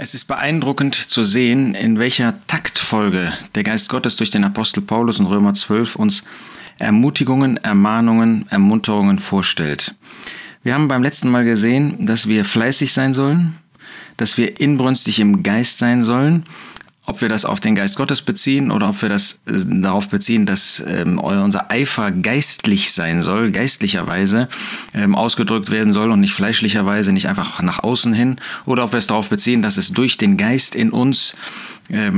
Es ist beeindruckend zu sehen, in welcher Taktfolge der Geist Gottes durch den Apostel Paulus in Römer 12 uns Ermutigungen, Ermahnungen, Ermunterungen vorstellt. Wir haben beim letzten Mal gesehen, dass wir fleißig sein sollen, dass wir inbrünstig im Geist sein sollen ob wir das auf den Geist Gottes beziehen oder ob wir das äh, darauf beziehen, dass ähm, unser Eifer geistlich sein soll, geistlicherweise ähm, ausgedrückt werden soll und nicht fleischlicherweise, nicht einfach nach außen hin, oder ob wir es darauf beziehen, dass es durch den Geist in uns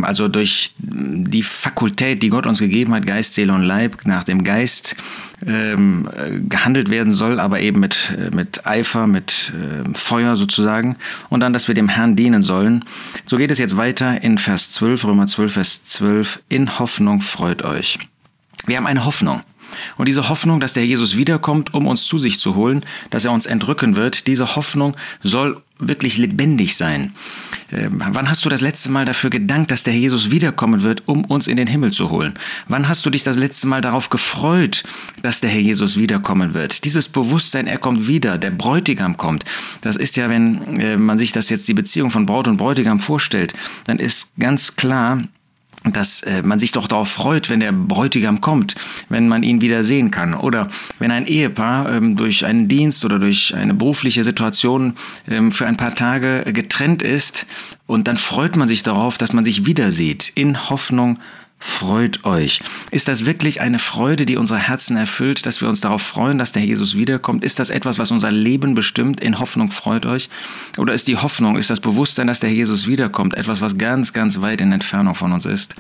also durch die Fakultät, die Gott uns gegeben hat, Geist, Seele und Leib, nach dem Geist ähm, äh, gehandelt werden soll, aber eben mit, äh, mit Eifer, mit äh, Feuer sozusagen. Und dann, dass wir dem Herrn dienen sollen. So geht es jetzt weiter in Vers 12, Römer 12, Vers 12. In Hoffnung freut euch. Wir haben eine Hoffnung. Und diese Hoffnung, dass der Jesus wiederkommt, um uns zu sich zu holen, dass er uns entrücken wird, diese Hoffnung soll wirklich lebendig sein. Ähm, wann hast du das letzte Mal dafür gedankt, dass der Jesus wiederkommen wird, um uns in den Himmel zu holen? Wann hast du dich das letzte Mal darauf gefreut, dass der Herr Jesus wiederkommen wird? Dieses Bewusstsein, er kommt wieder, der Bräutigam kommt. Das ist ja, wenn äh, man sich das jetzt die Beziehung von Braut und Bräutigam vorstellt, dann ist ganz klar, dass äh, man sich doch darauf freut, wenn der Bräutigam kommt, wenn man ihn wieder sehen kann. Oder wenn ein Ehepaar ähm, durch einen Dienst oder durch eine berufliche Situation ähm, für ein paar Tage getrennt ist und dann freut man sich darauf, dass man sich wieder sieht, in Hoffnung freut euch. Ist das wirklich eine Freude, die unsere Herzen erfüllt, dass wir uns darauf freuen, dass der Jesus wiederkommt? Ist das etwas, was unser Leben bestimmt? In Hoffnung freut euch? Oder ist die Hoffnung, ist das Bewusstsein, dass der Jesus wiederkommt, etwas, was ganz, ganz weit in Entfernung von uns ist?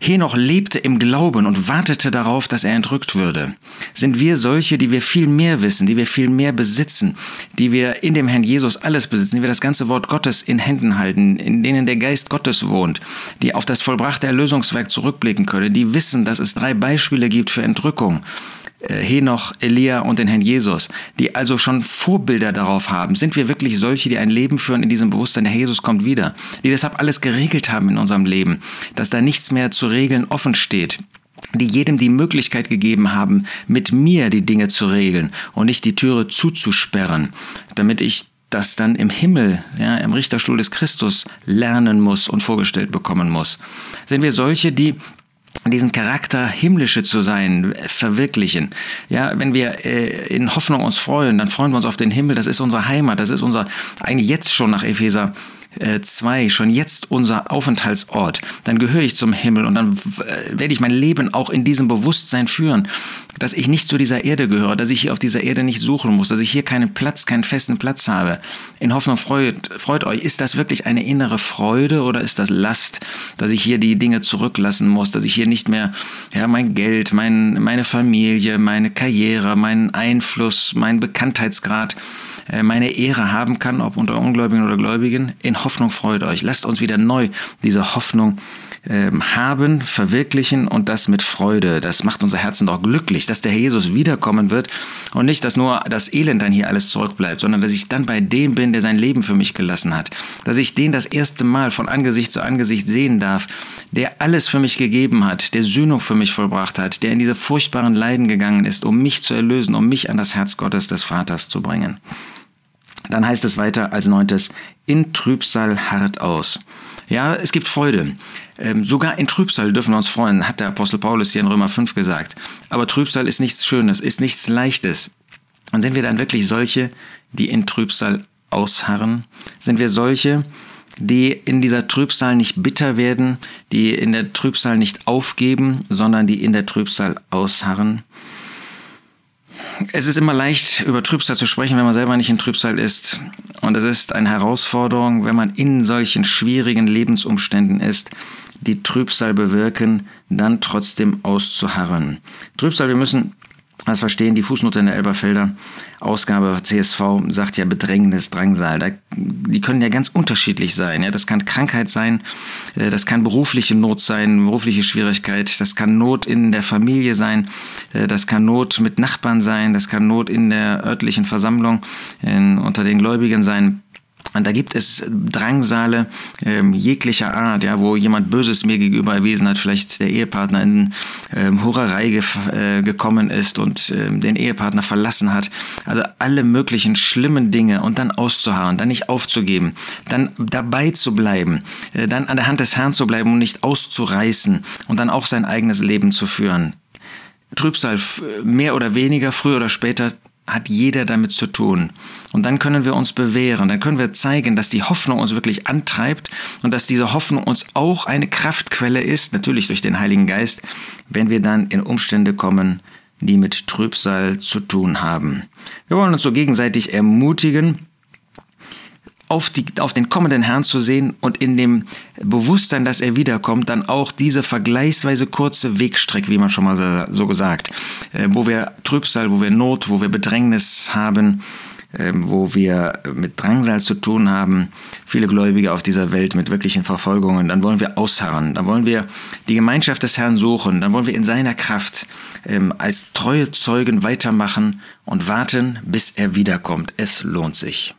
Henoch lebte im Glauben und wartete darauf, dass er entrückt würde. Sind wir solche, die wir viel mehr wissen, die wir viel mehr besitzen, die wir in dem Herrn Jesus alles besitzen, die wir das ganze Wort Gottes in Händen halten, in denen der Geist Gottes wohnt, die auf das vollbrachte Erlösungswerk zurückblicken können, die wissen, dass es drei Beispiele gibt für Entrückung Henoch, Elia und den Herrn Jesus, die also schon Vorbilder darauf haben. Sind wir wirklich solche, die ein Leben führen in diesem Bewusstsein, der Jesus kommt wieder, die deshalb alles geregelt haben in unserem Leben, dass da nichts mehr zu regeln offen steht, die jedem die Möglichkeit gegeben haben, mit mir die Dinge zu regeln und nicht die Türe zuzusperren, damit ich das dann im Himmel, ja, im Richterstuhl des Christus lernen muss und vorgestellt bekommen muss. Sind wir solche, die diesen Charakter himmlische zu sein, verwirklichen. Ja, wenn wir äh, in Hoffnung uns freuen, dann freuen wir uns auf den Himmel. Das ist unsere Heimat. Das ist unser eigentlich jetzt schon nach Epheser 2 äh, schon jetzt unser Aufenthaltsort, dann gehöre ich zum Himmel und dann äh, werde ich mein Leben auch in diesem Bewusstsein führen, dass ich nicht zu dieser Erde gehöre, dass ich hier auf dieser Erde nicht suchen muss, dass ich hier keinen Platz, keinen festen Platz habe. In Hoffnung freut, freut euch. Ist das wirklich eine innere Freude oder ist das Last, dass ich hier die Dinge zurücklassen muss, dass ich hier nicht mehr ja, mein Geld, mein, meine Familie, meine Karriere, meinen Einfluss, meinen Bekanntheitsgrad, meine Ehre haben kann, ob unter Ungläubigen oder Gläubigen. In Hoffnung freut euch. Lasst uns wieder neu diese Hoffnung ähm, haben, verwirklichen und das mit Freude. Das macht unser Herzen doch glücklich, dass der Herr Jesus wiederkommen wird und nicht, dass nur das Elend dann hier alles zurückbleibt, sondern dass ich dann bei dem bin, der sein Leben für mich gelassen hat. Dass ich den das erste Mal von Angesicht zu Angesicht sehen darf, der alles für mich gegeben hat, der Sühnung für mich vollbracht hat, der in diese furchtbaren Leiden gegangen ist, um mich zu erlösen, um mich an das Herz Gottes des Vaters zu bringen. Dann heißt es weiter als neuntes, in Trübsal hart aus. Ja, es gibt Freude. Ähm, sogar in Trübsal dürfen wir uns freuen, hat der Apostel Paulus hier in Römer 5 gesagt. Aber Trübsal ist nichts Schönes, ist nichts Leichtes. Und sind wir dann wirklich solche, die in Trübsal ausharren? Sind wir solche, die in dieser Trübsal nicht bitter werden, die in der Trübsal nicht aufgeben, sondern die in der Trübsal ausharren? Es ist immer leicht, über Trübsal zu sprechen, wenn man selber nicht in Trübsal ist. Und es ist eine Herausforderung, wenn man in solchen schwierigen Lebensumständen ist, die Trübsal bewirken, dann trotzdem auszuharren. Trübsal, wir müssen das verstehen, die Fußnote in der Elberfelder Ausgabe CSV sagt ja Bedrängnis, Drangsal. Da, die können ja ganz unterschiedlich sein. Ja, das kann Krankheit sein, äh, das kann berufliche Not sein, berufliche Schwierigkeit, das kann Not in der Familie sein, äh, das kann Not mit Nachbarn sein, das kann Not in der örtlichen Versammlung in, unter den Gläubigen sein. Und da gibt es Drangsale ähm, jeglicher Art, ja, wo jemand Böses mir gegenüber erwiesen hat, vielleicht der Ehepartner in ähm, Hurerei ge äh, gekommen ist und ähm, den Ehepartner verlassen hat. Also alle möglichen schlimmen Dinge und dann auszuharren, dann nicht aufzugeben, dann dabei zu bleiben, äh, dann an der Hand des Herrn zu bleiben und nicht auszureißen und dann auch sein eigenes Leben zu führen. Trübsal mehr oder weniger, früher oder später hat jeder damit zu tun. Und dann können wir uns bewähren, dann können wir zeigen, dass die Hoffnung uns wirklich antreibt und dass diese Hoffnung uns auch eine Kraftquelle ist, natürlich durch den Heiligen Geist, wenn wir dann in Umstände kommen, die mit Trübsal zu tun haben. Wir wollen uns so gegenseitig ermutigen, auf, die, auf den kommenden Herrn zu sehen und in dem Bewusstsein, dass er wiederkommt, dann auch diese vergleichsweise kurze Wegstrecke, wie man schon mal so gesagt, äh, wo wir Trübsal, wo wir Not, wo wir Bedrängnis haben, äh, wo wir mit Drangsal zu tun haben, viele Gläubige auf dieser Welt mit wirklichen Verfolgungen, dann wollen wir ausharren, dann wollen wir die Gemeinschaft des Herrn suchen, dann wollen wir in seiner Kraft ähm, als treue Zeugen weitermachen und warten, bis er wiederkommt. Es lohnt sich.